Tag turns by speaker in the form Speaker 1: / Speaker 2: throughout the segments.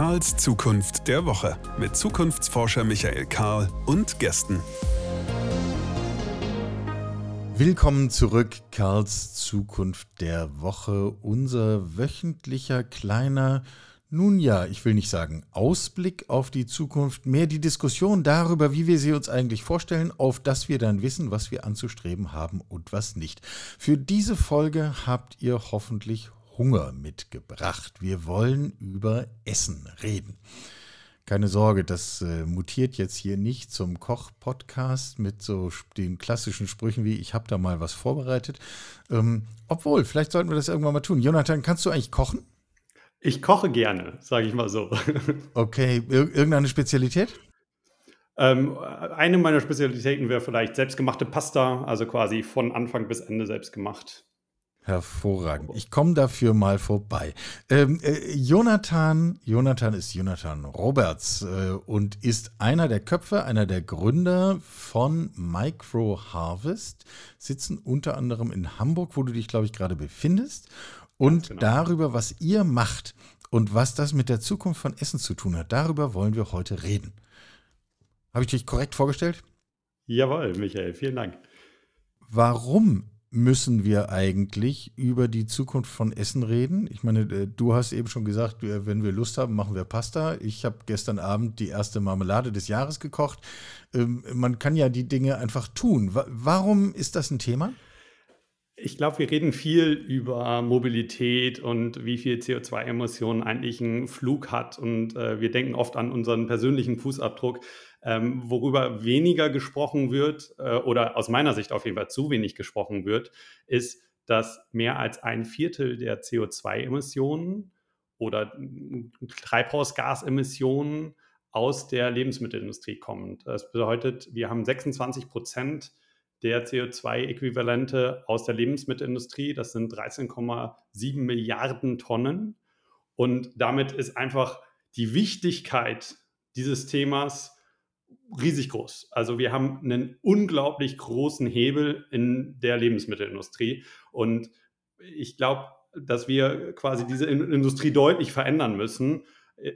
Speaker 1: Karls Zukunft der Woche mit Zukunftsforscher Michael Karl und Gästen.
Speaker 2: Willkommen zurück, Karls Zukunft der Woche, unser wöchentlicher kleiner nun ja, ich will nicht sagen Ausblick auf die Zukunft, mehr die Diskussion darüber, wie wir sie uns eigentlich vorstellen, auf dass wir dann wissen, was wir anzustreben haben und was nicht. Für diese Folge habt ihr hoffentlich Hunger mitgebracht. Wir wollen über Essen reden. Keine Sorge, das äh, mutiert jetzt hier nicht zum Koch-Podcast mit so den klassischen Sprüchen wie ich habe da mal was vorbereitet. Ähm, obwohl, vielleicht sollten wir das irgendwann mal tun. Jonathan, kannst du eigentlich kochen?
Speaker 3: Ich koche gerne, sage ich mal so.
Speaker 2: Okay, Ir irgendeine Spezialität?
Speaker 3: Ähm, eine meiner Spezialitäten wäre vielleicht selbstgemachte Pasta, also quasi von Anfang bis Ende selbst gemacht.
Speaker 2: Hervorragend. Ich komme dafür mal vorbei. Ähm, äh, Jonathan, Jonathan ist Jonathan Roberts äh, und ist einer der Köpfe, einer der Gründer von Micro Harvest, sitzen unter anderem in Hamburg, wo du dich, glaube ich, gerade befindest und genau. darüber, was ihr macht und was das mit der Zukunft von Essen zu tun hat. Darüber wollen wir heute reden. Habe ich dich korrekt vorgestellt?
Speaker 3: Jawohl, Michael, vielen Dank.
Speaker 2: Warum müssen wir eigentlich über die Zukunft von Essen reden? Ich meine, äh, du hast eben schon gesagt, wenn wir Lust haben, machen wir Pasta. Ich habe gestern Abend die erste Marmelade des Jahres gekocht. Ähm, man kann ja die Dinge einfach tun. Warum ist das ein Thema?
Speaker 3: Ich glaube, wir reden viel über Mobilität und wie viel CO2-Emissionen eigentlich ein Flug hat. Und äh, wir denken oft an unseren persönlichen Fußabdruck. Ähm, worüber weniger gesprochen wird, äh, oder aus meiner Sicht auf jeden Fall zu wenig gesprochen wird, ist, dass mehr als ein Viertel der CO2-Emissionen oder Treibhausgasemissionen aus der Lebensmittelindustrie kommt. Das bedeutet, wir haben 26 Prozent der CO2-Äquivalente aus der Lebensmittelindustrie. Das sind 13,7 Milliarden Tonnen. Und damit ist einfach die Wichtigkeit dieses Themas riesig groß. Also wir haben einen unglaublich großen Hebel in der Lebensmittelindustrie. Und ich glaube, dass wir quasi diese Industrie deutlich verändern müssen.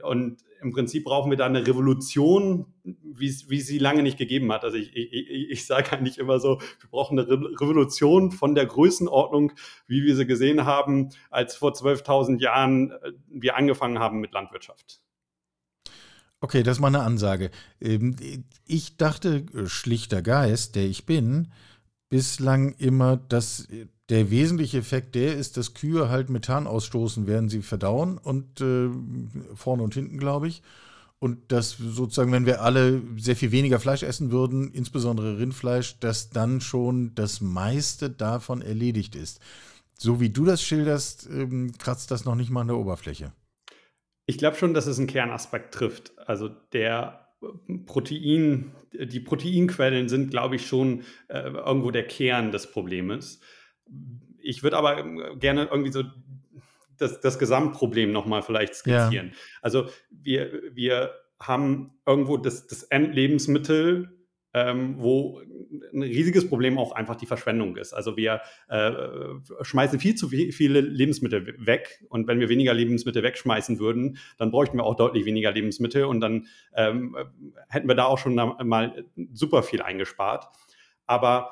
Speaker 3: Und im Prinzip brauchen wir da eine Revolution, wie es sie lange nicht gegeben hat. Also ich, ich, ich sage eigentlich immer so, wir brauchen eine Re Revolution von der Größenordnung, wie wir sie gesehen haben, als vor 12.000 Jahren äh, wir angefangen haben mit Landwirtschaft.
Speaker 2: Okay, das ist mal eine Ansage. Ähm, ich dachte, äh, schlichter Geist, der ich bin, bislang immer, dass der wesentliche Effekt der ist, dass Kühe halt Methan ausstoßen, während sie verdauen und äh, vorne und hinten, glaube ich. Und dass sozusagen, wenn wir alle sehr viel weniger Fleisch essen würden, insbesondere Rindfleisch, dass dann schon das meiste davon erledigt ist. So wie du das schilderst, ähm, kratzt das noch nicht mal an der Oberfläche.
Speaker 3: Ich glaube schon, dass es einen Kernaspekt trifft. Also der äh, Protein, die Proteinquellen sind, glaube ich, schon äh, irgendwo der Kern des Problems. Ich würde aber ähm, gerne irgendwie so das, das Gesamtproblem nochmal vielleicht skizzieren. Ja. Also wir, wir haben irgendwo das, das Endlebensmittel, ähm, wo ein riesiges Problem auch einfach die Verschwendung ist. Also wir äh, schmeißen viel zu viele Lebensmittel weg und wenn wir weniger Lebensmittel wegschmeißen würden, dann bräuchten wir auch deutlich weniger Lebensmittel und dann ähm, hätten wir da auch schon mal super viel eingespart. Aber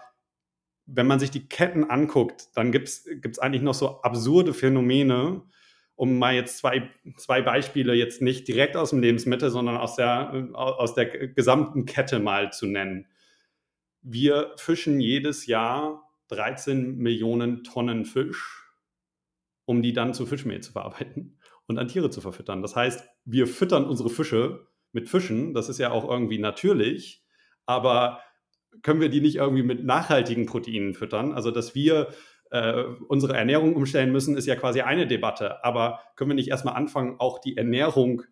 Speaker 3: wenn man sich die Ketten anguckt, dann gibt es eigentlich noch so absurde Phänomene, um mal jetzt zwei, zwei Beispiele jetzt nicht direkt aus dem Lebensmittel, sondern aus der, aus der gesamten Kette mal zu nennen. Wir fischen jedes Jahr 13 Millionen Tonnen Fisch, um die dann zu Fischmehl zu verarbeiten und an Tiere zu verfüttern. Das heißt, wir füttern unsere Fische mit Fischen, das ist ja auch irgendwie natürlich, aber können wir die nicht irgendwie mit nachhaltigen Proteinen füttern? Also, dass wir äh, unsere Ernährung umstellen müssen, ist ja quasi eine Debatte. Aber können wir nicht erstmal anfangen, auch die Ernährung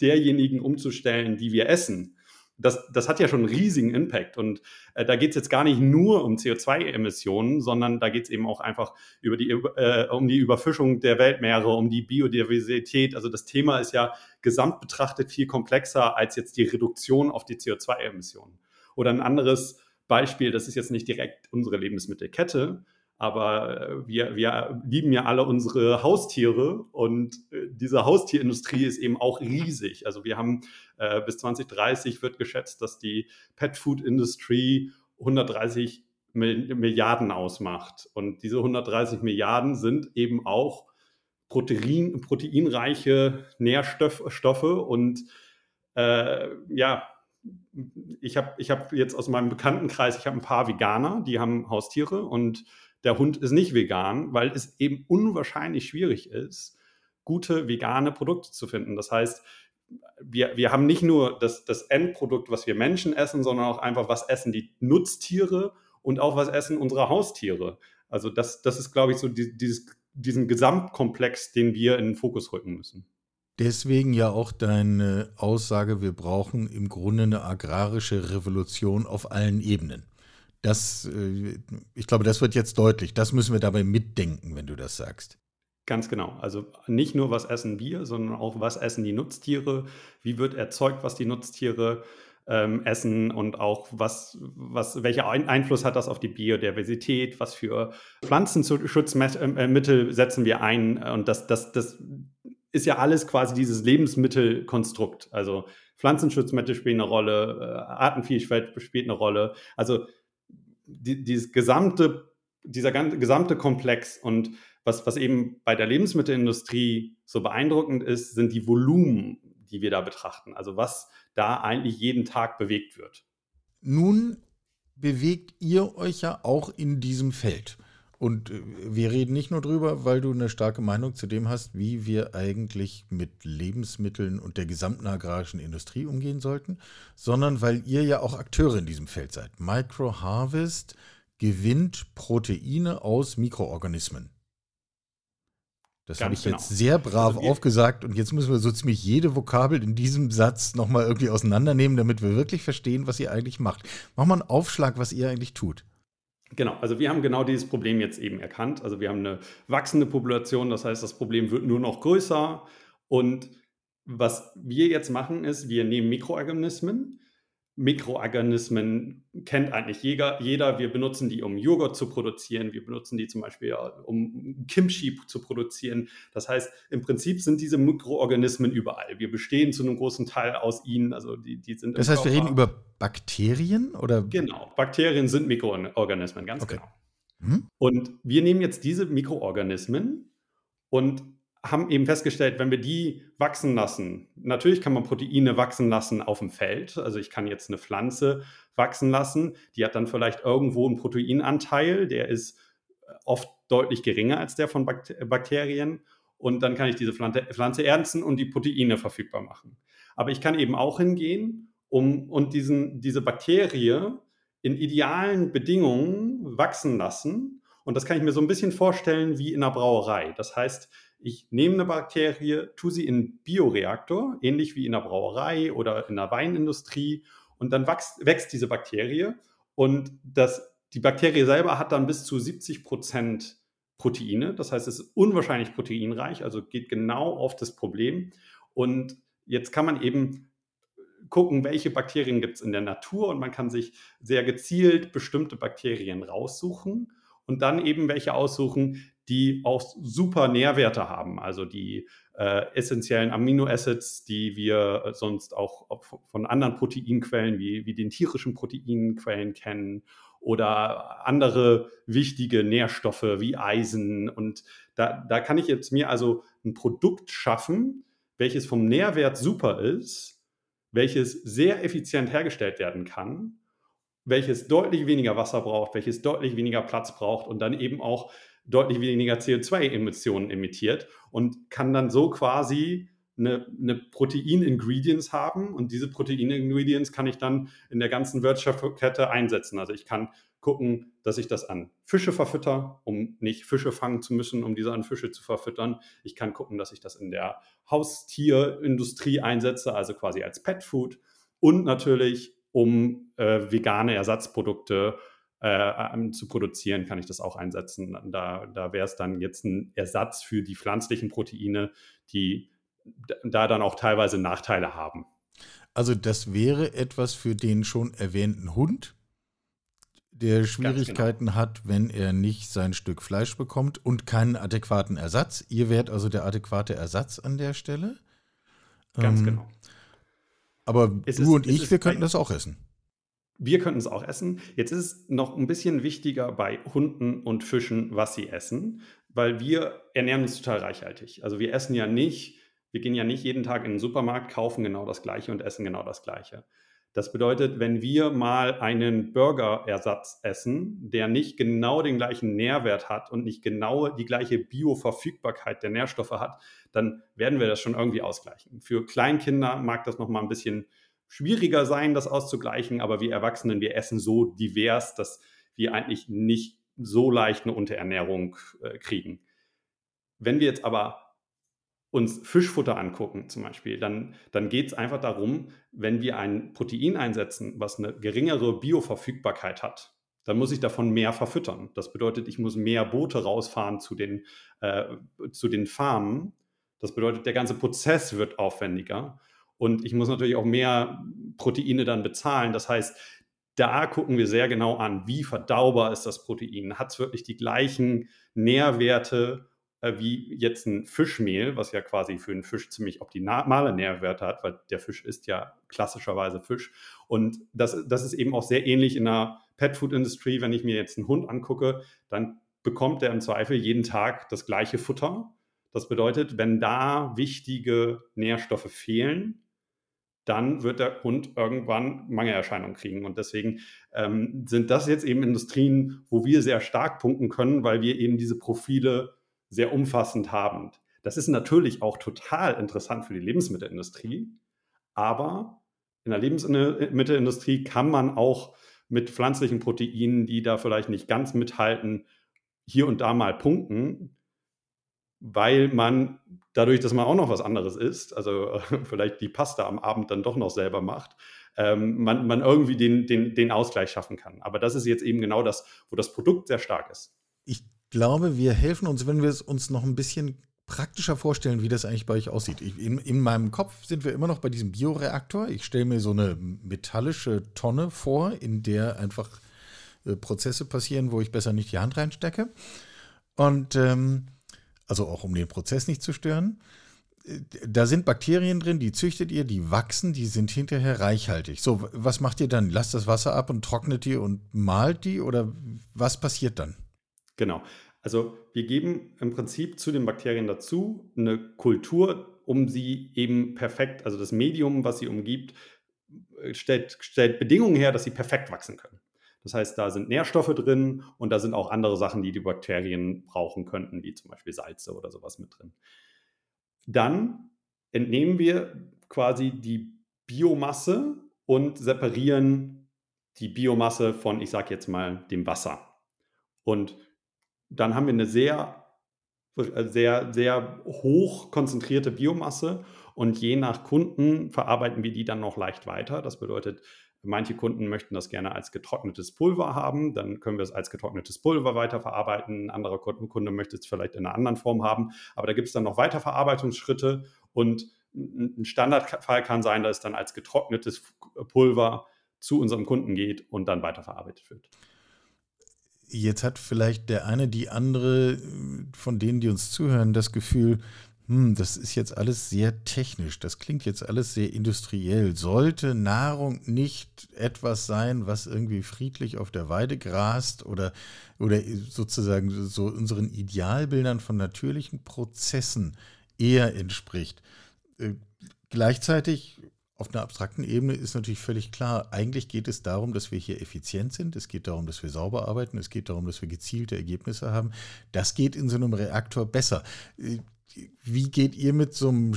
Speaker 3: derjenigen umzustellen, die wir essen? Das, das hat ja schon einen riesigen Impact. Und äh, da geht es jetzt gar nicht nur um CO2-Emissionen, sondern da geht es eben auch einfach über die, äh, um die Überfischung der Weltmeere, um die Biodiversität. Also das Thema ist ja gesamt betrachtet viel komplexer als jetzt die Reduktion auf die CO2-Emissionen. Oder ein anderes Beispiel, das ist jetzt nicht direkt unsere Lebensmittelkette, aber äh, wir, wir lieben ja alle unsere Haustiere und äh, diese Haustierindustrie ist eben auch riesig. Also wir haben äh, bis 2030 wird geschätzt, dass die Pet Food Industry 130 Milliarden ausmacht. Und diese 130 Milliarden sind eben auch Protein, proteinreiche Nährstoffe und äh, ja, ich habe ich hab jetzt aus meinem Bekanntenkreis, ich habe ein paar Veganer, die haben Haustiere und der Hund ist nicht vegan, weil es eben unwahrscheinlich schwierig ist, gute vegane Produkte zu finden. Das heißt, wir, wir haben nicht nur das, das Endprodukt, was wir Menschen essen, sondern auch einfach, was essen die Nutztiere und auch was essen unsere Haustiere. Also das, das ist, glaube ich, so die, dieses, diesen Gesamtkomplex, den wir in den Fokus rücken müssen.
Speaker 2: Deswegen ja auch deine Aussage, wir brauchen im Grunde eine agrarische Revolution auf allen Ebenen. Das, äh, ich glaube, das wird jetzt deutlich. Das müssen wir dabei mitdenken, wenn du das sagst.
Speaker 3: Ganz genau. Also nicht nur, was essen wir, sondern auch, was essen die Nutztiere, wie wird erzeugt, was die Nutztiere ähm, essen und auch, was, was, welcher Einfluss hat das auf die Biodiversität, was für Pflanzenschutzmittel setzen wir ein. Und das, das, das ist ja alles quasi dieses Lebensmittelkonstrukt. Also Pflanzenschutzmittel spielen eine Rolle, äh, Artenvielfalt spielt eine Rolle. Also die, dieses gesamte, dieser gesamte Komplex und was, was eben bei der Lebensmittelindustrie so beeindruckend ist, sind die Volumen, die wir da betrachten. Also was da eigentlich jeden Tag bewegt wird.
Speaker 2: Nun bewegt ihr euch ja auch in diesem Feld. Und äh, wir reden nicht nur drüber, weil du eine starke Meinung zu dem hast, wie wir eigentlich mit Lebensmitteln und der gesamten agrarischen Industrie umgehen sollten, sondern weil ihr ja auch Akteure in diesem Feld seid. Micro Harvest gewinnt Proteine aus Mikroorganismen. Das habe ich genau. jetzt sehr brav also aufgesagt und jetzt müssen wir so ziemlich jede Vokabel in diesem Satz nochmal irgendwie auseinandernehmen, damit wir wirklich verstehen, was ihr eigentlich macht. Mach mal einen Aufschlag, was ihr eigentlich tut.
Speaker 3: Genau, also wir haben genau dieses Problem jetzt eben erkannt. Also wir haben eine wachsende Population, das heißt, das Problem wird nur noch größer. Und was wir jetzt machen, ist, wir nehmen Mikroorganismen. Mikroorganismen kennt eigentlich jeder, jeder. Wir benutzen die, um Joghurt zu produzieren. Wir benutzen die zum Beispiel, um Kimchi zu produzieren. Das heißt, im Prinzip sind diese Mikroorganismen überall. Wir bestehen zu einem großen Teil aus ihnen. Also die, die sind
Speaker 2: das heißt, wir reden über Bakterien oder?
Speaker 3: Genau, Bakterien sind Mikroorganismen, ganz okay. genau. Hm? Und wir nehmen jetzt diese Mikroorganismen und haben eben festgestellt, wenn wir die wachsen lassen, natürlich kann man Proteine wachsen lassen auf dem Feld. Also ich kann jetzt eine Pflanze wachsen lassen, die hat dann vielleicht irgendwo einen Proteinanteil, der ist oft deutlich geringer als der von Bakterien. Und dann kann ich diese Pflanze ernten und die Proteine verfügbar machen. Aber ich kann eben auch hingehen um, und diesen, diese Bakterie in idealen Bedingungen wachsen lassen. Und das kann ich mir so ein bisschen vorstellen wie in einer Brauerei. Das heißt, ich nehme eine Bakterie, tue sie in einen Bioreaktor, ähnlich wie in der Brauerei oder in der Weinindustrie, und dann wächst, wächst diese Bakterie. Und das, die Bakterie selber hat dann bis zu 70 Prozent Proteine. Das heißt, es ist unwahrscheinlich proteinreich, also geht genau auf das Problem. Und jetzt kann man eben gucken, welche Bakterien gibt es in der Natur und man kann sich sehr gezielt bestimmte Bakterien raussuchen und dann eben welche aussuchen, die auch super Nährwerte haben, also die äh, essentiellen Aminoacids, die wir sonst auch von anderen Proteinquellen wie, wie den tierischen Proteinquellen kennen oder andere wichtige Nährstoffe wie Eisen. Und da, da kann ich jetzt mir also ein Produkt schaffen, welches vom Nährwert super ist, welches sehr effizient hergestellt werden kann, welches deutlich weniger Wasser braucht, welches deutlich weniger Platz braucht und dann eben auch deutlich weniger CO2-Emissionen emittiert und kann dann so quasi eine, eine Protein-Ingredients haben und diese Protein-Ingredients kann ich dann in der ganzen Wirtschaftskette einsetzen. Also ich kann gucken, dass ich das an Fische verfütter, um nicht Fische fangen zu müssen, um diese an Fische zu verfüttern. Ich kann gucken, dass ich das in der Haustierindustrie einsetze, also quasi als Pet Food und natürlich um äh, vegane Ersatzprodukte äh, zu produzieren, kann ich das auch einsetzen. Da, da wäre es dann jetzt ein Ersatz für die pflanzlichen Proteine, die da dann auch teilweise Nachteile haben.
Speaker 2: Also das wäre etwas für den schon erwähnten Hund, der
Speaker 3: genau.
Speaker 2: Schwierigkeiten hat, wenn er nicht sein Stück Fleisch bekommt und keinen adäquaten Ersatz. Ihr wärt also der adäquate Ersatz an der Stelle.
Speaker 3: Ganz
Speaker 2: Ähm,
Speaker 3: genau.
Speaker 2: Aber
Speaker 3: Es
Speaker 2: du
Speaker 3: ist-
Speaker 2: und ich, wir könnten das auch essen.
Speaker 3: Wir könnten es auch essen. Jetzt ist es noch ein bisschen wichtiger bei Hunden und Fischen, was sie essen, weil wir ernähren uns total reichhaltig. Also wir essen ja nicht, wir gehen ja nicht jeden Tag in den Supermarkt, kaufen genau das Gleiche und essen genau das Gleiche. Das bedeutet, wenn wir mal einen Burgerersatz essen, der nicht genau den gleichen Nährwert hat und nicht genau die gleiche Bioverfügbarkeit der Nährstoffe hat, dann werden wir das schon irgendwie ausgleichen. Für Kleinkinder mag das noch mal ein bisschen schwieriger sein, das auszugleichen, aber wir Erwachsenen, wir essen so divers, dass wir eigentlich nicht so leicht eine Unterernährung äh, kriegen. Wenn wir jetzt aber uns Fischfutter angucken zum Beispiel, dann, dann geht es einfach darum, wenn wir ein Protein einsetzen, was eine geringere Bioverfügbarkeit hat, dann muss ich davon mehr verfüttern. Das bedeutet, ich muss mehr Boote rausfahren zu den, äh, zu den Farmen. Das bedeutet, der ganze Prozess wird aufwendiger. Und ich muss natürlich auch mehr Proteine dann bezahlen. Das heißt, da gucken wir sehr genau an, wie verdaubar ist das Protein. Hat es wirklich die gleichen Nährwerte äh, wie jetzt ein Fischmehl, was ja quasi für einen Fisch ziemlich optimale Nährwerte hat, weil der Fisch ist ja klassischerweise Fisch. Und das, das ist eben auch sehr ähnlich in der Pet-Food-Industrie. Wenn ich mir jetzt einen Hund angucke, dann bekommt er im Zweifel jeden Tag das gleiche Futter. Das bedeutet, wenn da wichtige Nährstoffe fehlen, dann wird der Hund irgendwann Mangelerscheinungen kriegen. Und deswegen ähm, sind das jetzt eben Industrien, wo wir sehr stark punkten können, weil wir eben diese Profile sehr umfassend haben. Das ist natürlich auch total interessant für die Lebensmittelindustrie, aber in der Lebensmittelindustrie kann man auch mit pflanzlichen Proteinen, die da vielleicht nicht ganz mithalten, hier und da mal punkten, weil man dadurch, dass man auch noch was anderes isst, also vielleicht die Pasta am Abend dann doch noch selber macht, ähm, man, man irgendwie den, den, den Ausgleich schaffen kann. Aber das ist jetzt eben genau das, wo das Produkt sehr stark ist.
Speaker 2: Ich glaube, wir helfen uns, wenn wir es uns noch ein bisschen praktischer vorstellen, wie das eigentlich bei euch aussieht. Ich, in, in meinem Kopf sind wir immer noch bei diesem Bioreaktor. Ich stelle mir so eine metallische Tonne vor, in der einfach äh, Prozesse passieren, wo ich besser nicht die Hand reinstecke. Und ähm, also auch um den Prozess nicht zu stören. Äh, Da sind Bakterien drin, die züchtet ihr, die wachsen, die sind hinterher reichhaltig. So, was macht ihr dann? Lasst das Wasser ab und trocknet die und malt die oder was passiert dann?
Speaker 3: Genau. Also wir geben im Prinzip zu den Bakterien dazu eine Kultur, um sie eben perfekt, also das Medium, was sie umgibt, äh, stellt, stellt Bedingungen her, dass sie perfekt wachsen können. Das heißt, da sind Nährstoffe drin und da sind auch andere Sachen, die die Bakterien brauchen könnten, wie zum Beispiel Salze oder sowas mit drin. Dann entnehmen wir quasi die Biomasse und separieren die Biomasse von, ich sage jetzt mal, dem Wasser. Und dann haben wir eine sehr, sehr, sehr hoch konzentrierte Biomasse und je nach Kunden verarbeiten wir die dann noch leicht weiter. Das bedeutet, manche Kunden möchten das gerne als getrocknetes Pulver haben, dann können wir es als getrocknetes Pulver weiterverarbeiten. Ein anderer Kunde möchte es vielleicht in einer anderen Form haben, aber da gibt es dann noch Weiterverarbeitungsschritte und ein Standardfall kann sein, dass es dann als getrocknetes Pulver zu unserem Kunden geht und dann weiterverarbeitet wird.
Speaker 2: Jetzt hat vielleicht der eine, die andere von denen, die uns zuhören, das Gefühl, hm, das ist jetzt alles sehr technisch, das klingt jetzt alles sehr industriell. Sollte Nahrung nicht etwas sein, was irgendwie friedlich auf der Weide grast oder, oder sozusagen so unseren Idealbildern von natürlichen Prozessen eher entspricht? Äh, gleichzeitig auf einer abstrakten Ebene ist natürlich völlig klar, eigentlich geht es darum, dass wir hier effizient sind, es geht darum, dass wir sauber arbeiten, es geht darum, dass wir gezielte Ergebnisse haben. Das geht in so einem Reaktor besser. Wie geht ihr mit so einem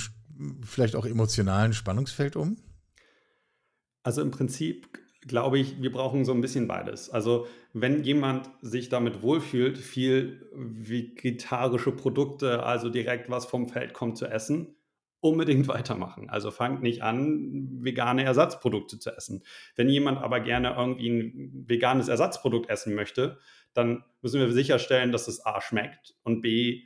Speaker 2: vielleicht auch emotionalen Spannungsfeld um?
Speaker 3: Also im Prinzip glaube ich, wir brauchen so ein bisschen beides. Also wenn jemand sich damit wohlfühlt, viel vegetarische Produkte, also direkt was vom Feld kommt zu essen, unbedingt weitermachen. Also fangt nicht an, vegane Ersatzprodukte zu essen. Wenn jemand aber gerne irgendwie ein veganes Ersatzprodukt essen möchte, dann müssen wir sicherstellen, dass es A schmeckt und B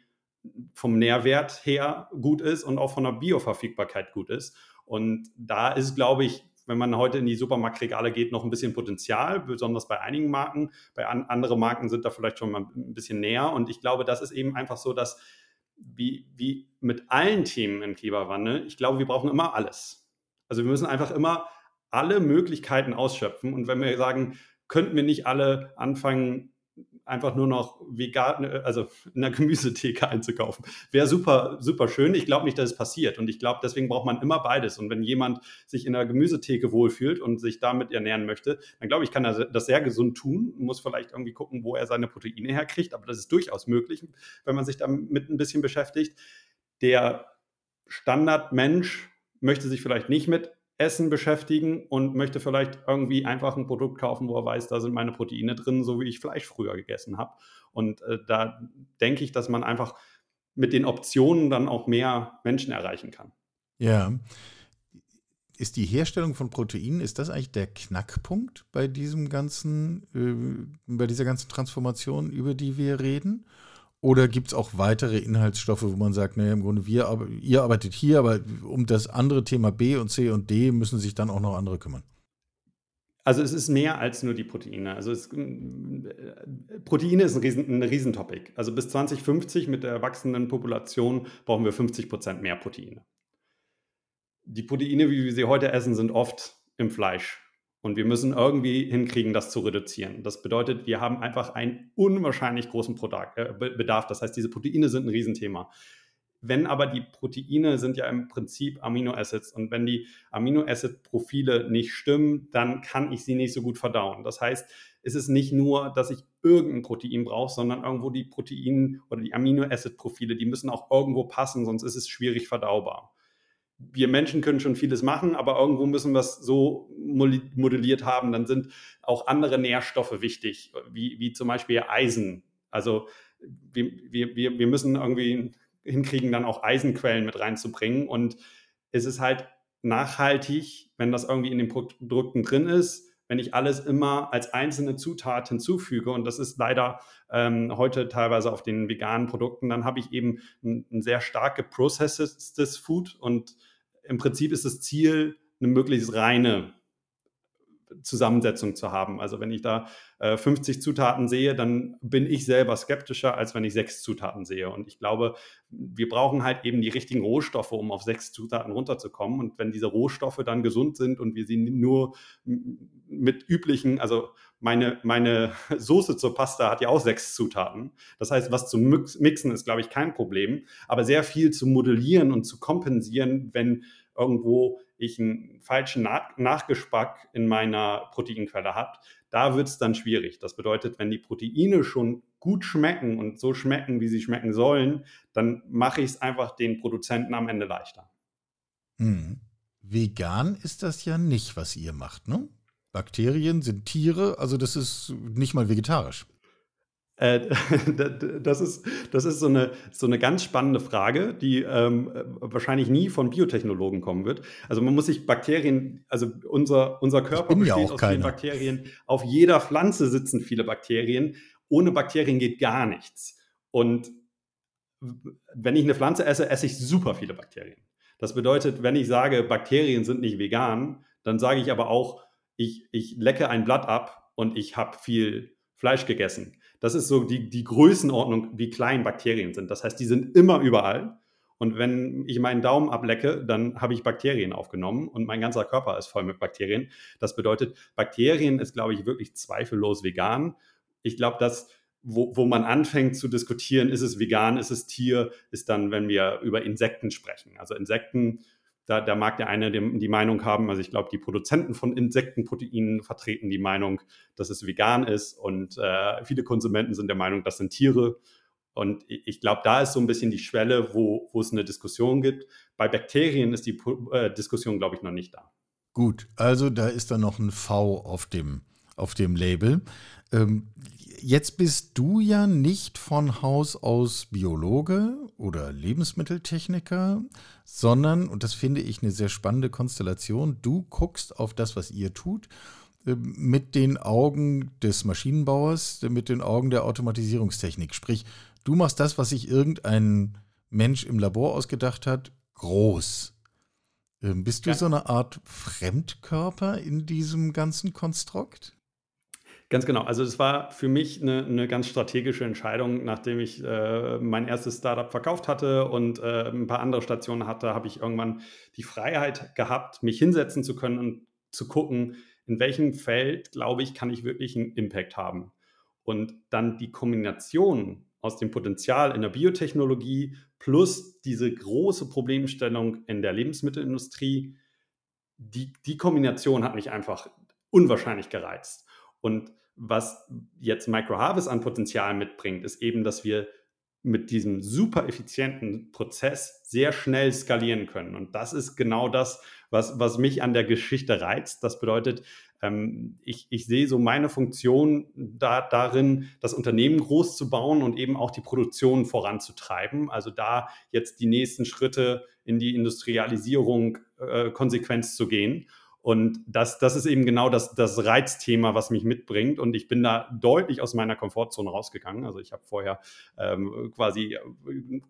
Speaker 3: vom Nährwert her gut ist und auch von der Bioverfügbarkeit gut ist. Und da ist, glaube ich, wenn man heute in die Supermarktregale geht, noch ein bisschen Potenzial, besonders bei einigen Marken. Bei an, andere Marken sind da vielleicht schon mal ein bisschen näher. Und ich glaube, das ist eben einfach so, dass wie, wie mit allen Themen im Klimawandel, ich glaube, wir brauchen immer alles. Also wir müssen einfach immer alle Möglichkeiten ausschöpfen. Und wenn wir sagen, könnten wir nicht alle anfangen, einfach nur noch vegan, also in der Gemüsetheke einzukaufen. Wäre super, super schön. Ich glaube nicht, dass es passiert. Und ich glaube, deswegen braucht man immer beides. Und wenn jemand sich in der Gemüsetheke wohlfühlt und sich damit ernähren möchte, dann glaube ich, kann er das sehr gesund tun. Muss vielleicht irgendwie gucken, wo er seine Proteine herkriegt. Aber das ist durchaus möglich, wenn man sich damit ein bisschen beschäftigt. Der Standardmensch möchte sich vielleicht nicht mit Essen beschäftigen und möchte vielleicht irgendwie einfach ein Produkt kaufen, wo er weiß, da sind meine Proteine drin, so wie ich Fleisch früher gegessen habe. Und äh, da denke ich, dass man einfach mit den Optionen dann auch mehr Menschen erreichen kann.
Speaker 2: Ja. Ist die Herstellung von Proteinen, ist das eigentlich der Knackpunkt bei diesem ganzen, äh, bei dieser ganzen Transformation, über die wir reden? Oder gibt es auch weitere Inhaltsstoffe, wo man sagt, naja, im Grunde, wir, ihr arbeitet hier, aber um das andere Thema B und C und D müssen sich dann auch noch andere kümmern?
Speaker 3: Also es ist mehr als nur die Proteine. Also es, äh, Proteine ist ein, Riesen, ein Riesentopic. Also bis 2050 mit der wachsenden Population brauchen wir 50 Prozent mehr Proteine. Die Proteine, wie wir sie heute essen, sind oft im Fleisch. Und wir müssen irgendwie hinkriegen, das zu reduzieren. Das bedeutet, wir haben einfach einen unwahrscheinlich großen äh, Bedarf. Das heißt, diese Proteine sind ein Riesenthema. Wenn aber die Proteine sind ja im Prinzip Aminoacids und wenn die Aminoacid-Profile nicht stimmen, dann kann ich sie nicht so gut verdauen. Das heißt, es ist nicht nur, dass ich irgendein Protein brauche, sondern irgendwo die Proteine oder die Aminoacid-Profile, die müssen auch irgendwo passen, sonst ist es schwierig verdaubar wir Menschen können schon vieles machen, aber irgendwo müssen wir es so modelliert haben. Dann sind auch andere Nährstoffe wichtig, wie, wie zum Beispiel Eisen. Also wir, wir, wir müssen irgendwie hinkriegen, dann auch Eisenquellen mit reinzubringen. Und es ist halt nachhaltig, wenn das irgendwie in den Produkten drin ist, wenn ich alles immer als einzelne Zutat hinzufüge, und das ist leider ähm, heute teilweise auf den veganen Produkten, dann habe ich eben ein, ein sehr stark geprocesstes Food und im Prinzip ist das Ziel, eine möglichst reine Zusammensetzung zu haben. Also wenn ich da äh, 50 Zutaten sehe, dann bin ich selber skeptischer, als wenn ich sechs Zutaten sehe. Und ich glaube, wir brauchen halt eben die richtigen Rohstoffe, um auf sechs Zutaten runterzukommen. Und wenn diese Rohstoffe dann gesund sind und wir sie nur mit üblichen, also meine, meine Soße zur Pasta hat ja auch sechs Zutaten. Das heißt, was zu mixen ist, glaube ich, kein Problem. Aber sehr viel zu modellieren und zu kompensieren, wenn irgendwo ich einen falschen Nach Nachgeschmack in meiner Proteinquelle habe, da wird es dann schwierig. Das bedeutet, wenn die Proteine schon gut schmecken und so schmecken, wie sie schmecken sollen, dann mache ich es einfach den Produzenten am Ende leichter.
Speaker 2: Hm. Vegan ist das ja nicht, was ihr macht, ne? Bakterien sind Tiere, also das ist nicht mal vegetarisch.
Speaker 3: Äh, das ist, das ist so, eine, so eine ganz spannende Frage, die ähm, wahrscheinlich nie von Biotechnologen kommen wird. Also man muss sich Bakterien, also unser, unser Körper
Speaker 2: besteht ja aus
Speaker 3: vielen Bakterien. Auf jeder Pflanze sitzen viele Bakterien. Ohne Bakterien geht gar nichts. Und wenn ich eine Pflanze esse, esse ich super viele Bakterien. Das bedeutet, wenn ich sage, Bakterien sind nicht vegan, dann sage ich aber auch, ich, ich lecke ein Blatt ab und ich habe viel Fleisch gegessen. Das ist so die, die Größenordnung, wie klein Bakterien sind. Das heißt, die sind immer überall. Und wenn ich meinen Daumen ablecke, dann habe ich Bakterien aufgenommen und mein ganzer Körper ist voll mit Bakterien. Das bedeutet, Bakterien ist, glaube ich, wirklich zweifellos vegan. Ich glaube, dass wo, wo man anfängt zu diskutieren, ist es vegan, ist es Tier, ist dann, wenn wir über Insekten sprechen. Also Insekten da, da mag der eine die, Meinung haben, also ich glaube, die Produzenten von Insektenproteinen vertreten die Meinung, dass es vegan ist und äh, viele Konsumenten sind der Meinung, das sind Tiere. Und ich glaube, da ist so ein bisschen die Schwelle, wo, wo es eine Diskussion gibt. Bei Bakterien ist die äh, Diskussion, glaube ich, noch nicht da.
Speaker 2: Gut, also da ist dann noch ein V auf dem, auf dem Label. Ähm, jetzt bist du ja nicht von Haus aus Biologe oder Lebensmitteltechniker, sondern, und das finde ich eine sehr spannende Konstellation, du guckst auf das, was ihr tut, äh, mit den Augen des Maschinenbauers, mit den Augen der Automatisierungstechnik. Sprich, du machst das, was sich irgendein Mensch im Labor ausgedacht hat, groß. Ähm, bist du ja. so eine Art Fremdkörper in diesem ganzen Konstrukt?
Speaker 3: Ganz genau. Also es war für mich eine, eine ganz strategische Entscheidung, nachdem ich äh, mein erstes Startup verkauft hatte und äh, ein paar andere Stationen hatte, habe ich irgendwann die Freiheit gehabt, mich hinsetzen zu können und zu gucken, in welchem Feld, glaube ich, kann ich wirklich einen Impact haben. Und dann die Kombination aus dem Potenzial in der Biotechnologie plus diese große Problemstellung in der Lebensmittelindustrie, die, die Kombination hat mich einfach unwahrscheinlich gereizt. Und was jetzt Microharvest an Potenzial mitbringt, ist eben, dass wir mit diesem super effizienten Prozess sehr schnell skalieren können. Und das ist genau das, was, was mich an der Geschichte reizt. Das bedeutet, ähm, ich, ich sehe so meine Funktion da, darin, das Unternehmen groß zu bauen und eben auch die Produktion voranzutreiben. Also da jetzt die nächsten Schritte in die Industrialisierung äh, Konsequenz zu gehen. Und das, das ist eben genau das, das Reizthema, was mich mitbringt. Und ich bin da deutlich aus meiner Komfortzone rausgegangen. Also ich habe vorher ähm, quasi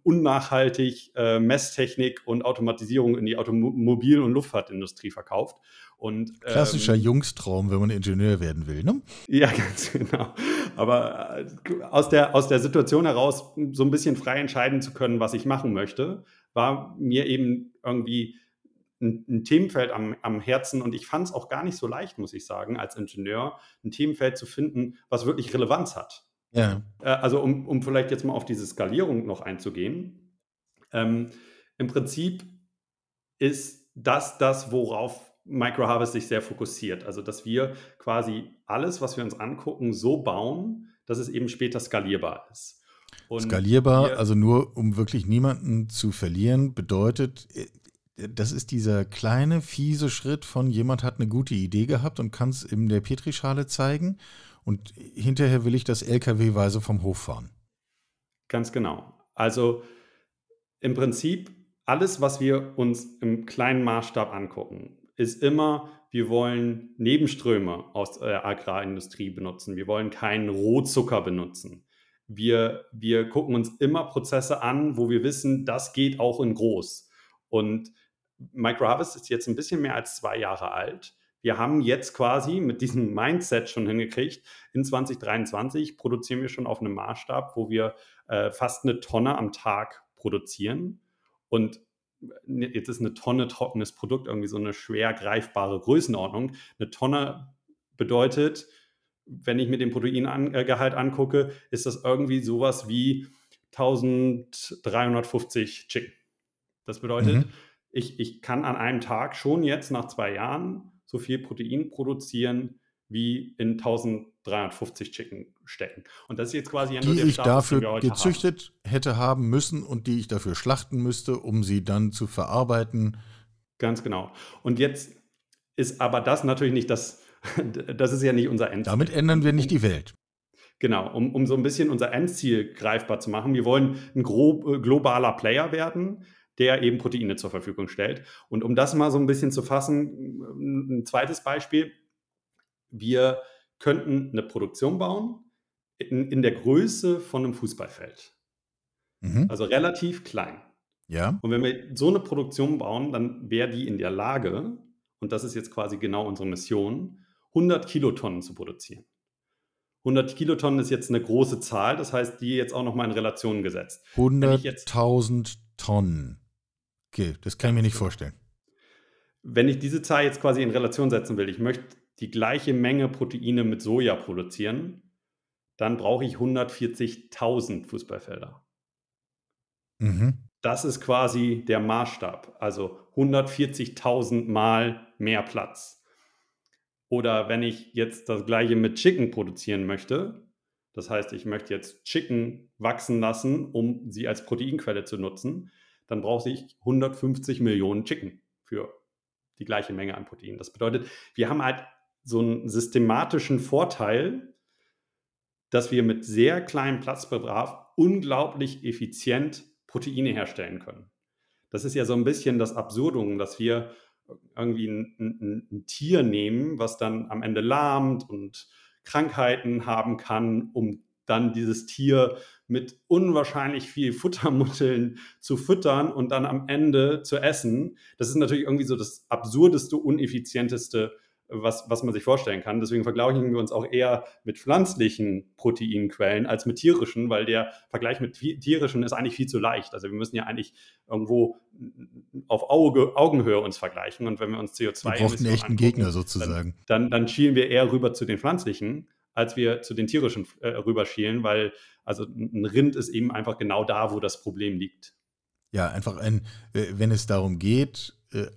Speaker 3: unnachhaltig äh, Messtechnik und Automatisierung in die Automobil- und Luftfahrtindustrie verkauft. Und,
Speaker 2: ähm, Klassischer Jungstraum, wenn man Ingenieur werden will, ne?
Speaker 3: Ja, ganz genau. Aber äh, aus der, aus der Situation heraus so ein bisschen frei entscheiden zu können, was ich machen möchte, war mir eben irgendwie ein, ein Themenfeld am, am Herzen und ich fand es auch gar nicht so leicht, muss ich sagen, als Ingenieur, ein Themenfeld zu finden, was wirklich Relevanz hat. Ja. Äh, also um, um vielleicht jetzt mal auf diese Skalierung noch einzugehen. Ähm, Im Prinzip ist das das, worauf Microharvest sich sehr fokussiert. Also dass wir quasi alles, was wir uns angucken, so bauen, dass es eben später skalierbar ist.
Speaker 2: Und skalierbar, also nur um wirklich niemanden zu verlieren, bedeutet, das ist dieser kleine, fiese Schritt von jemand hat eine gute Idee gehabt und kann es in der Petrischale zeigen und hinterher will ich das LKW-weise vom Hof fahren.
Speaker 3: Ganz genau. Also im Prinzip alles, was wir uns im kleinen Maßstab angucken, ist immer, wir wollen Nebenströme aus der Agrarindustrie benutzen. Wir wollen keinen Rohzucker benutzen. Wir, wir gucken uns immer Prozesse an, wo wir wissen, das geht auch in groß. Und Microharvest ist jetzt ein bisschen mehr als zwei Jahre alt. Wir haben jetzt quasi mit diesem Mindset schon hingekriegt, in 2023 produzieren wir schon auf einem Maßstab, wo wir äh, fast eine Tonne am Tag produzieren. Und äh, jetzt ist eine Tonne trockenes Produkt irgendwie so eine schwer greifbare Größenordnung. Eine Tonne bedeutet, wenn ich mir den Proteingehalt angucke, ist das irgendwie sowas wie 1350 Chicken. Das bedeutet, mhm ich, ich kann an einem Tag schon jetzt nach zwei Jahren so viel Protein produzieren, wie in 1350 Chicken stecken. Und das ist jetzt quasi
Speaker 2: ja nur die der ich Status, dafür gezüchtet haben. hätte haben müssen und die ich dafür schlachten müsste, um sie dann zu verarbeiten.
Speaker 3: Ganz genau. Und jetzt ist aber das natürlich nicht das, das ist ja nicht unser
Speaker 2: Endziel. Damit ändern wir nicht die Welt.
Speaker 3: Genau, um, um so ein bisschen unser Endziel greifbar zu machen. Wir wollen ein grob, äh, globaler Player werden, der eben Proteine zur Verfügung stellt. Und um das mal so ein bisschen zu fassen, ein zweites Beispiel. Wir könnten eine Produktion bauen in, in der Größe von einem Fußballfeld. Mhm. Also relativ klein. Ja. Und wenn wir so eine Produktion bauen, dann wäre die in der Lage, und das ist jetzt quasi genau unsere Mission, 100 Kilotonnen zu produzieren. 100 Kilotonnen ist jetzt eine große Zahl, das heißt, die jetzt auch nochmal in Relation gesetzt.
Speaker 2: 100.000 Tonnen. Okay, das kann ich mir nicht vorstellen.
Speaker 3: Wenn ich diese Zahl jetzt quasi in Relation setzen will, ich möchte die gleiche Menge Proteine mit Soja produzieren, dann brauche ich 140.000 Fußballfelder. Mhm. Das ist quasi der Maßstab, also 140.000 Mal mehr Platz. Oder wenn ich jetzt das gleiche mit Chicken produzieren möchte, das heißt, ich möchte jetzt Chicken wachsen lassen, um sie als Proteinquelle zu nutzen, dann brauche ich 150 Millionen Chicken für die gleiche Menge an Protein. Das bedeutet, wir haben halt so einen systematischen Vorteil, dass wir mit sehr kleinem Platzbedarf unglaublich effizient Proteine herstellen können. Das ist ja so ein bisschen das Absurdum, dass wir irgendwie ein, ein, ein Tier nehmen, was dann am Ende lahmt und Krankheiten haben kann, um dann dieses Tier mit unwahrscheinlich viel Futtermutteln zu füttern und dann am Ende zu essen. Das ist natürlich irgendwie so das absurdeste, uneffizienteste was, was man sich vorstellen kann. Deswegen vergleichen wir uns auch eher mit pflanzlichen Proteinquellen als mit tierischen, weil der Vergleich mit tierischen ist eigentlich viel zu leicht. Also wir müssen ja eigentlich irgendwo auf Auge, Augenhöhe uns vergleichen. Und wenn wir uns CO2
Speaker 2: wir brauchen einen echten Gegner sozusagen.
Speaker 3: Dann, dann, dann schielen wir eher rüber zu den pflanzlichen, als wir zu den tierischen äh, rüberschielen, weil also ein Rind ist eben einfach genau da, wo das Problem liegt.
Speaker 2: Ja, einfach ein, äh, wenn es darum geht, äh,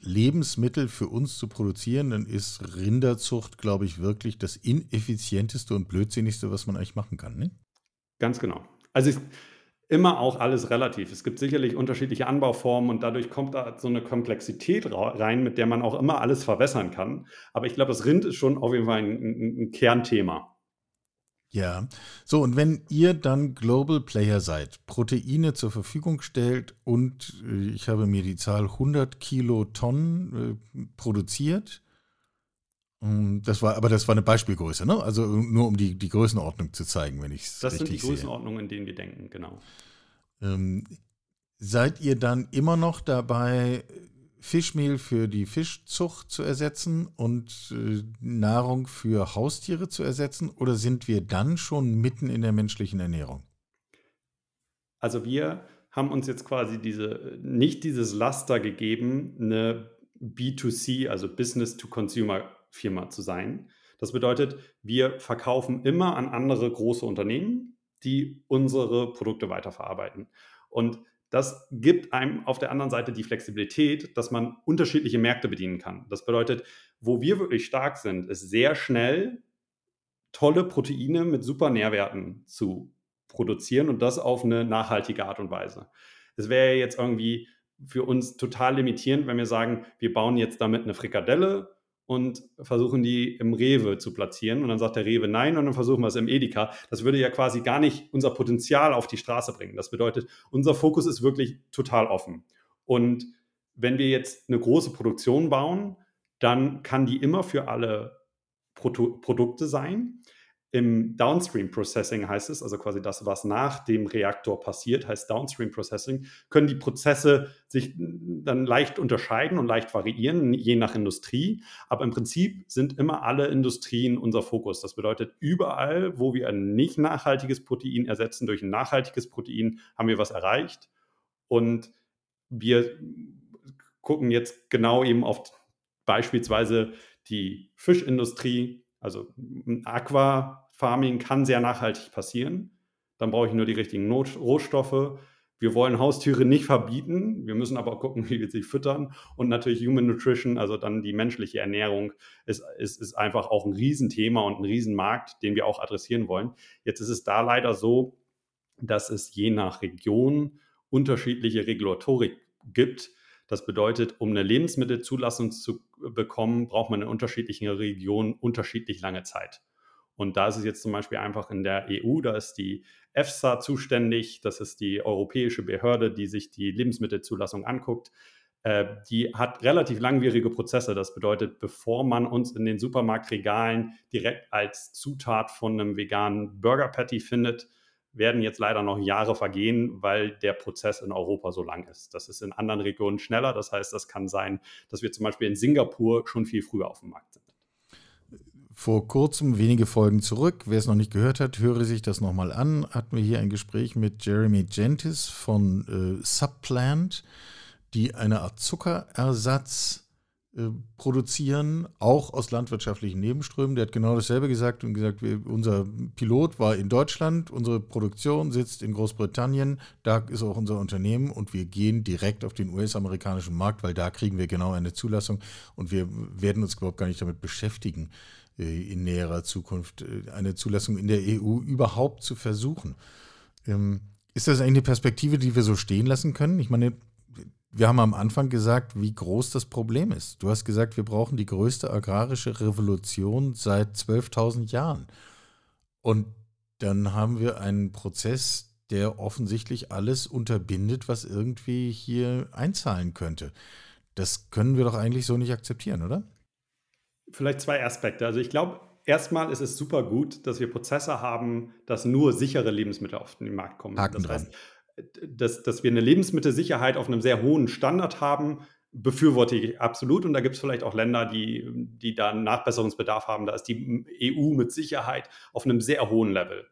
Speaker 2: Lebensmittel für uns zu produzieren, dann ist Rinderzucht, glaube ich, wirklich das ineffizienteste und blödsinnigste, was man eigentlich machen kann. Ne?
Speaker 3: Ganz genau. Also ist immer auch alles relativ. Es gibt sicherlich unterschiedliche Anbauformen und dadurch kommt da so eine Komplexität rein, mit der man auch immer alles verwässern kann. Aber ich glaube, das Rind ist schon auf jeden Fall ein, ein, ein Kernthema.
Speaker 2: Ja, so und wenn ihr dann Global Player seid, Proteine zur Verfügung stellt und äh, ich habe mir die Zahl 100 Kilotonnen äh, produziert, das war, aber das war eine Beispielgröße, ne? Also nur um die, die Größenordnung zu zeigen, wenn ich es
Speaker 3: richtig sehe. Das sind die Größenordnungen, in denen wir denken, genau.
Speaker 2: Ähm, seid ihr dann immer noch dabei, Fischmehl für die Fischzucht zu ersetzen und äh, Nahrung für Haustiere zu ersetzen? Oder sind wir dann schon mitten in der menschlichen Ernährung?
Speaker 3: Also wir haben uns jetzt quasi diese, nicht dieses Laster gegeben, eine B2C, also Business-to-Consumer-Firma zu sein. Das bedeutet, wir verkaufen immer an andere große Unternehmen, die unsere Produkte weiterverarbeiten. Und das gibt einem auf der anderen Seite die Flexibilität, dass man unterschiedliche Märkte bedienen kann. Das bedeutet, wo wir wirklich stark sind, ist sehr schnell tolle Proteine mit super Nährwerten zu produzieren und das auf eine nachhaltige Art und Weise. Es wäre jetzt irgendwie für uns total limitierend, wenn wir sagen, wir bauen jetzt damit eine Frikadelle und versuchen die im Rewe zu platzieren. Und dann sagt der Rewe nein und dann versuchen wir es im Edeka. Das würde ja quasi gar nicht unser Potenzial auf die Straße bringen. Das bedeutet, unser Fokus ist wirklich total offen. Und wenn wir jetzt eine große Produktion bauen, dann kann die immer für alle Produ Produkte sein. Im Downstream Processing heißt es, also quasi das, was nach dem Reaktor passiert, heißt Downstream Processing, können die Prozesse sich dann leicht unterscheiden und leicht variieren, je nach Industrie. Aber im Prinzip sind immer alle Industrien unser Fokus. Das bedeutet, überall, wo wir ein nicht nachhaltiges Protein ersetzen durch ein nachhaltiges Protein, haben wir was erreicht. Und wir gucken jetzt genau eben auf beispielsweise die Fischindustrie, also Aquafarming kann sehr nachhaltig passieren. Dann brauche ich nur die richtigen Not Rohstoffe. Wir wollen Haustiere nicht verbieten. Wir müssen aber gucken, wie wir sie füttern. Und natürlich Human Nutrition, also dann die menschliche Ernährung, ist, ist, ist einfach auch ein Riesenthema und ein Riesenmarkt, den wir auch adressieren wollen. Jetzt ist es da leider so, dass es je nach Region unterschiedliche Regulatorik gibt. Das bedeutet, um eine Lebensmittelzulassung zu bekommen, braucht man in unterschiedlichen Regionen unterschiedlich lange Zeit. Und da ist es jetzt zum Beispiel einfach in der EU, da ist die EFSA zuständig, das ist die europäische Behörde, die sich die Lebensmittelzulassung anguckt. Äh, die hat relativ langwierige Prozesse. Das bedeutet, bevor man uns in den Supermarktregalen direkt als Zutat von einem veganen Burger Patty findet, werden jetzt leider noch Jahre vergehen, weil der Prozess in Europa so lang ist. Das ist in anderen Regionen schneller. Das heißt, das kann sein, dass wir zum Beispiel in Singapur schon viel früher auf dem Markt sind.
Speaker 2: Vor kurzem, wenige Folgen zurück, wer es noch nicht gehört hat, höre sich das nochmal an, hatten wir hier ein Gespräch mit Jeremy Gentis von äh, Subplant, die eine Art Zuckerersatz äh, produzieren, auch aus landwirtschaftlichen Nebenströmen. Der hat genau dasselbe gesagt und gesagt, wir, unser Pilot war in Deutschland, unsere Produktion sitzt in Großbritannien, da ist auch unser Unternehmen und wir gehen direkt auf den US-amerikanischen Markt, weil da kriegen wir genau eine Zulassung und wir werden uns überhaupt gar nicht damit beschäftigen, in näherer Zukunft äh, eine Zulassung in der EU überhaupt zu versuchen. Ähm, ist das eigentlich eine Perspektive, die wir so stehen lassen können? Ich meine, wir haben am Anfang gesagt, wie groß das Problem ist. Du hast gesagt, wir brauchen die größte agrarische Revolution seit 12.000 Jahren. Und dann haben wir einen Prozess, der offensichtlich alles unterbindet, was irgendwie hier einzahlen könnte. Das können wir doch eigentlich so nicht akzeptieren, oder?
Speaker 3: Vielleicht zwei Aspekte. Also ich glaube, erstmal ist es super gut, dass wir Prozesse haben, dass nur sichere Lebensmittel auf den Markt kommen.
Speaker 2: Haken
Speaker 3: das heißt, dass, dass wir eine Lebensmittelsicherheit auf einem sehr hohen Standard haben, befürworte ich absolut. Und da gibt es vielleicht auch Länder, die, die da einen Nachbesserungsbedarf haben. Da ist die EU mit Sicherheit auf einem sehr hohen Level.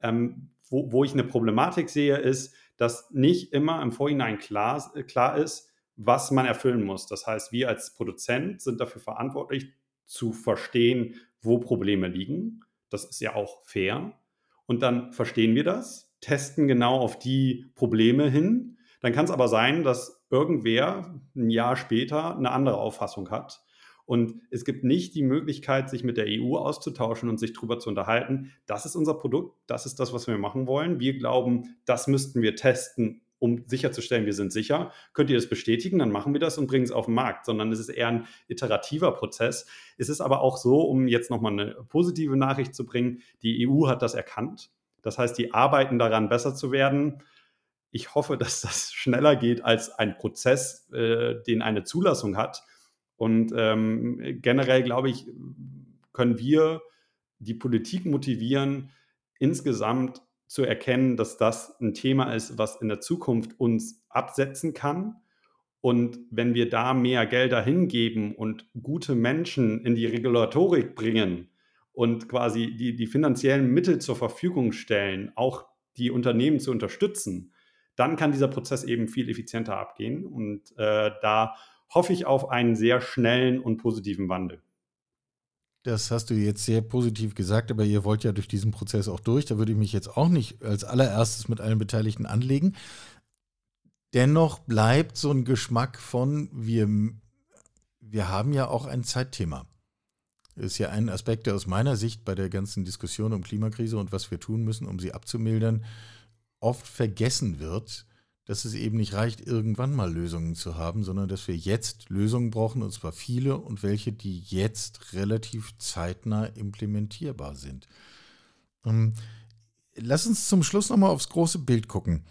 Speaker 3: Ähm, wo, wo ich eine Problematik sehe, ist, dass nicht immer im Vorhinein klar, klar ist, was man erfüllen muss. Das heißt, wir als Produzent sind dafür verantwortlich, zu verstehen, wo Probleme liegen. Das ist ja auch fair. Und dann verstehen wir das, testen genau auf die Probleme hin. Dann kann es aber sein, dass irgendwer ein Jahr später eine andere Auffassung hat. Und es gibt nicht die Möglichkeit, sich mit der EU auszutauschen und sich darüber zu unterhalten. Das ist unser Produkt, das ist das, was wir machen wollen. Wir glauben, das müssten wir testen, um sicherzustellen, wir sind sicher. Könnt ihr das bestätigen? Dann machen wir das und bringen es auf den Markt, sondern es ist eher ein iterativer Prozess. Es ist aber auch so, um jetzt nochmal eine positive Nachricht zu bringen, die EU hat das erkannt. Das heißt, die arbeiten daran, besser zu werden. Ich hoffe, dass das schneller geht als ein Prozess, äh, den eine Zulassung hat. Und ähm, generell, glaube ich, können wir die Politik motivieren, insgesamt zu erkennen, dass das ein Thema ist, was in der Zukunft uns absetzen kann. Und wenn wir da mehr Gelder hingeben und gute Menschen in die Regulatorik bringen und quasi die, die finanziellen Mittel zur Verfügung stellen, auch die Unternehmen zu unterstützen, dann kann dieser Prozess eben viel effizienter abgehen. Und äh, da hoffe ich auf einen sehr schnellen und positiven Wandel.
Speaker 2: Das hast du jetzt sehr positiv gesagt, aber ihr wollt ja durch diesen Prozess auch durch. Da würde ich mich jetzt auch nicht als allererstes mit allen Beteiligten anlegen. Dennoch bleibt so ein Geschmack von, wir, wir haben ja auch ein Zeitthema. Ist ja ein Aspekt, der aus meiner Sicht bei der ganzen Diskussion um Klimakrise und was wir tun müssen, um sie abzumildern, oft vergessen wird dass es eben nicht reicht, irgendwann mal Lösungen zu haben, sondern dass wir jetzt Lösungen brauchen, und zwar viele und welche, die jetzt relativ zeitnah implementierbar sind. Ähm, lass uns zum Schluss nochmal aufs große Bild gucken.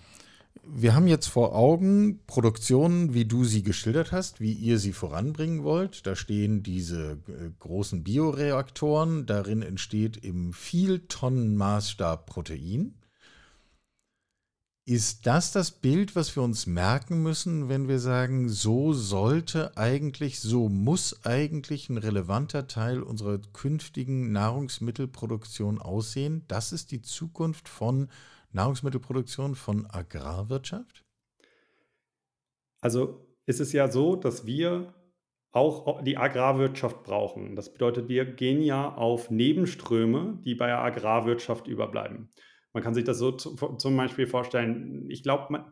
Speaker 2: Wir haben jetzt vor Augen Produktionen, wie du sie geschildert hast, wie ihr sie voranbringen wollt. Da stehen diese äh, großen Bioreaktoren, darin entsteht im Vieltonnenmaßstab Protein. Ist das das Bild, was wir uns merken müssen, wenn wir sagen, so sollte eigentlich, so muss eigentlich ein relevanter Teil unserer künftigen Nahrungsmittelproduktion aussehen? Das ist die Zukunft von Nahrungsmittelproduktion, von Agrarwirtschaft?
Speaker 3: Also ist es ja so, dass wir auch die Agrarwirtschaft brauchen. Das bedeutet, wir gehen ja auf Nebenströme, die bei der Agrarwirtschaft überbleiben. Man kann sich das so zum Beispiel vorstellen. Ich glaube,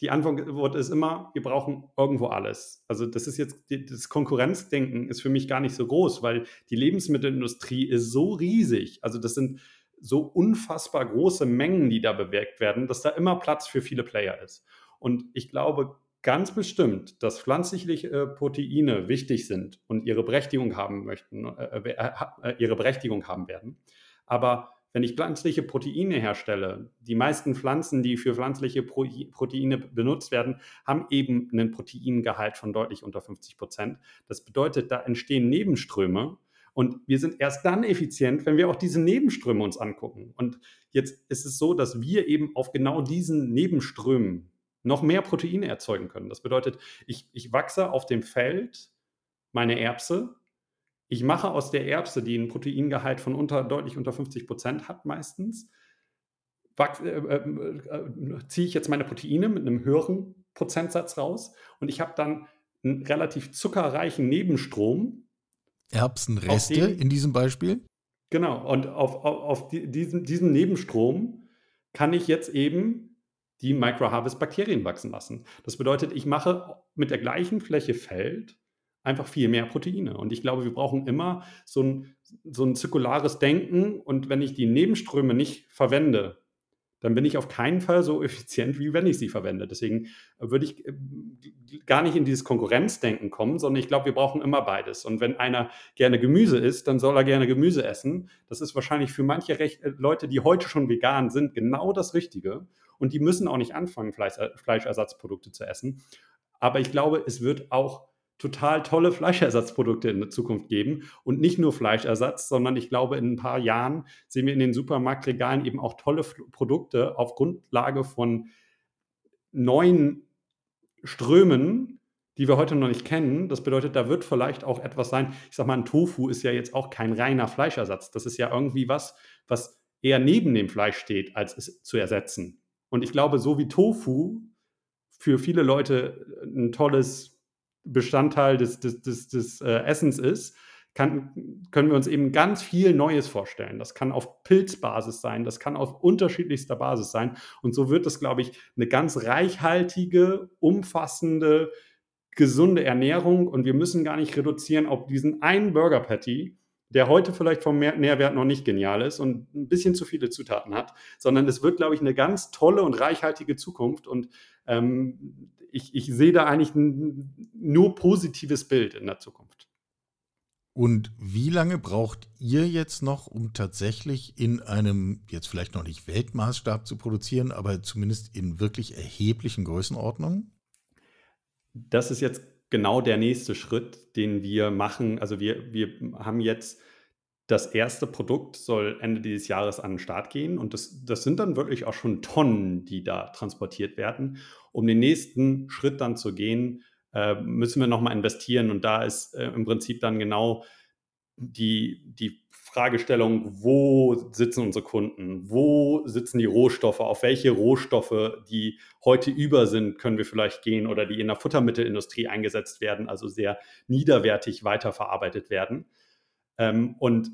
Speaker 3: die Antwort ist immer, wir brauchen irgendwo alles. Also das ist jetzt, das Konkurrenzdenken ist für mich gar nicht so groß, weil die Lebensmittelindustrie ist so riesig. Also das sind so unfassbar große Mengen, die da bewirkt werden, dass da immer Platz für viele Player ist. Und ich glaube ganz bestimmt, dass pflanzliche äh, Proteine wichtig sind und ihre Berechtigung haben möchten, äh, äh, äh ihre Berechtigung haben werden. Aber wenn ich pflanzliche Proteine herstelle, die meisten Pflanzen, die für pflanzliche Proteine benutzt werden, haben eben einen Proteingehalt von deutlich unter 50 Prozent. Das bedeutet, da entstehen Nebenströme. Und wir sind erst dann effizient, wenn wir auch diese Nebenströme uns angucken. Und jetzt ist es so, dass wir eben auf genau diesen Nebenströmen noch mehr Proteine erzeugen können. Das bedeutet, ich, ich wachse auf dem Feld meine Erbse ich mache aus der Erbse, die einen Proteingehalt von unter, deutlich unter 50 Prozent hat meistens, wach, äh, äh, äh, ziehe ich jetzt meine Proteine mit einem höheren Prozentsatz raus und ich habe dann einen relativ zuckerreichen Nebenstrom.
Speaker 2: Erbsenreste den, in diesem Beispiel?
Speaker 3: Genau, und auf, auf, auf die, diesen, diesen Nebenstrom kann ich jetzt eben die Microharvest-Bakterien wachsen lassen. Das bedeutet, ich mache mit der gleichen Fläche Feld einfach viel mehr Proteine. Und ich glaube, wir brauchen immer so ein, so ein zirkulares Denken. Und wenn ich die Nebenströme nicht verwende, dann bin ich auf keinen Fall so effizient, wie wenn ich sie verwende. Deswegen würde ich äh, gar nicht in dieses Konkurrenzdenken kommen, sondern ich glaube, wir brauchen immer beides. Und wenn einer gerne Gemüse isst, dann soll er gerne Gemüse essen. Das ist wahrscheinlich für manche äh, Leute, die heute schon vegan sind, genau das Richtige. Und die müssen auch nicht anfangen, Fleisch, Fleischersatzprodukte zu essen. Aber ich glaube, es wird auch total tolle Fleischersatzprodukte in der Zukunft geben. Und nicht nur Fleischersatz, sondern ich glaube, in ein paar Jahren sehen wir in den Supermarktregalen eben auch tolle Produkte auf Grundlage von neuen Strömen, die wir heute noch nicht kennen. Das bedeutet, da wird vielleicht auch etwas sein. Ich sage mal, ein Tofu ist ja jetzt auch kein reiner Fleischersatz. Das ist ja irgendwie was, was eher neben dem Fleisch steht, als es zu ersetzen. Und ich glaube, so wie Tofu für viele Leute ein tolles Bestandteil des, des, des, des äh, Essens ist, kann, können wir uns eben ganz viel Neues vorstellen. Das kann auf Pilzbasis sein, das kann auf unterschiedlichster Basis sein. Und so wird es, glaube ich, eine ganz reichhaltige, umfassende, gesunde Ernährung. Und wir müssen gar nicht reduzieren auf diesen einen Burger Patty, der heute vielleicht vom Nährwert noch nicht genial ist und ein bisschen zu viele Zutaten hat, sondern es wird, glaube ich, eine ganz tolle und reichhaltige Zukunft. Und ähm, ich, ich sehe da eigentlich ein, nur positives Bild in der Zukunft.
Speaker 2: Und wie lange braucht ihr jetzt noch, um tatsächlich in einem, jetzt vielleicht noch nicht Weltmaßstab zu produzieren, aber zumindest in wirklich erheblichen Größenordnungen?
Speaker 3: Das ist jetzt genau der nächste Schritt, den wir machen. Also wir, wir haben jetzt das erste Produkt soll Ende dieses Jahres an den Start gehen und das, das sind dann wirklich auch schon Tonnen, die da transportiert werden. Um den nächsten Schritt dann zu gehen, äh, müssen wir nochmal investieren. Und da ist äh, im Prinzip dann genau die, die Fragestellung, wo sitzen unsere Kunden, wo sitzen die Rohstoffe, auf welche Rohstoffe, die heute über sind, können wir vielleicht gehen oder die in der Futtermittelindustrie eingesetzt werden, also sehr niederwertig weiterverarbeitet werden. Ähm, und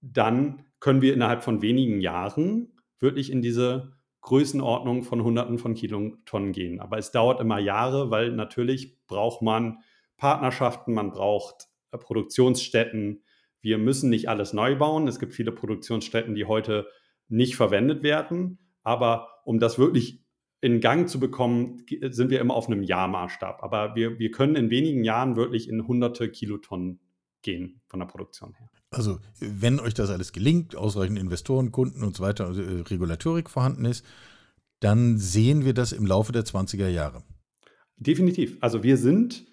Speaker 3: dann können wir innerhalb von wenigen Jahren wirklich in diese Größenordnung von Hunderten von Kilotonnen gehen. Aber es dauert immer Jahre, weil natürlich braucht man Partnerschaften, man braucht äh, Produktionsstätten. Wir müssen nicht alles neu bauen. Es gibt viele Produktionsstätten, die heute nicht verwendet werden. Aber um das wirklich in Gang zu bekommen, sind wir immer auf einem Jahrmaßstab. Aber wir, wir können in wenigen Jahren wirklich in hunderte Kilotonnen gehen von der Produktion her.
Speaker 2: Also, wenn euch das alles gelingt, ausreichend Investoren, Kunden und so weiter, also Regulatorik vorhanden ist, dann sehen wir das im Laufe der 20er Jahre.
Speaker 3: Definitiv. Also wir sind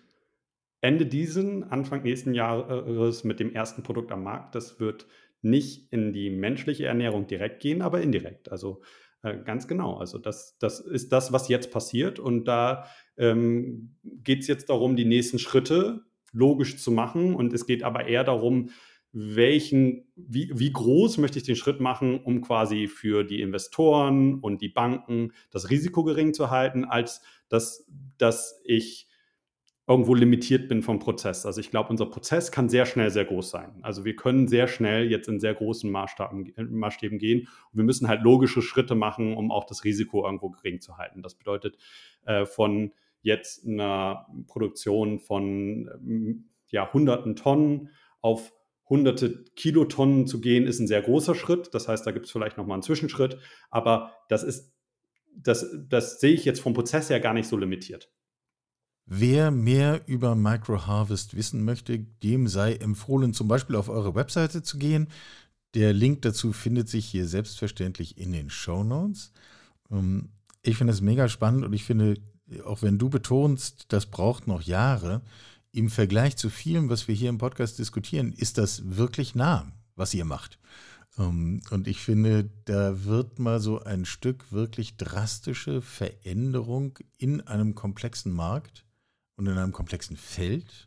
Speaker 3: Ende diesen, Anfang nächsten Jahres mit dem ersten Produkt am Markt. Das wird nicht in die menschliche Ernährung direkt gehen, aber indirekt. Also äh, ganz genau. Also das, das ist das, was jetzt passiert. Und da ähm, geht es jetzt darum, die nächsten Schritte logisch zu machen. Und es geht aber eher darum, welchen, wie, wie groß möchte ich den Schritt machen, um quasi für die Investoren und die Banken das Risiko gering zu halten, als dass, dass ich irgendwo limitiert bin vom Prozess. Also ich glaube, unser Prozess kann sehr schnell sehr groß sein. Also wir können sehr schnell jetzt in sehr großen Maßstaben, Maßstäben gehen. Und wir müssen halt logische Schritte machen, um auch das Risiko irgendwo gering zu halten. Das bedeutet äh, von jetzt einer Produktion von ähm, ja, hunderten Tonnen auf hunderte Kilotonnen zu gehen, ist ein sehr großer Schritt. Das heißt, da gibt es vielleicht nochmal einen Zwischenschritt. Aber das ist, das, das sehe ich jetzt vom Prozess her gar nicht so limitiert.
Speaker 2: Wer mehr über Microharvest wissen möchte, dem sei empfohlen, zum Beispiel auf eure Webseite zu gehen. Der Link dazu findet sich hier selbstverständlich in den Show Notes. Ähm, ich finde es mega spannend und ich finde, auch wenn du betonst, das braucht noch Jahre, im Vergleich zu vielem, was wir hier im Podcast diskutieren, ist das wirklich nah, was ihr macht. Ähm, und ich finde, da wird mal so ein Stück wirklich drastische Veränderung in einem komplexen Markt und in einem komplexen Feld,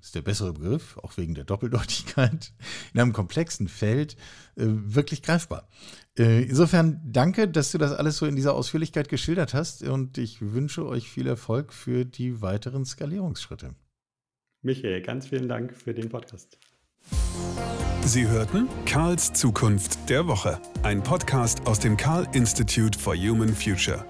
Speaker 2: ist der bessere Begriff, auch wegen der Doppeldeutigkeit, in einem komplexen Feld äh, wirklich greifbar. Äh, insofern danke, dass du das alles so in dieser Ausführlichkeit geschildert hast und ich wünsche euch viel Erfolg für die weiteren Skalierungsschritte.
Speaker 3: Michael, ganz vielen Dank für den Podcast.
Speaker 1: Sie hörten Karls Zukunft der Woche, ein Podcast aus dem Karl Institute for Human Future.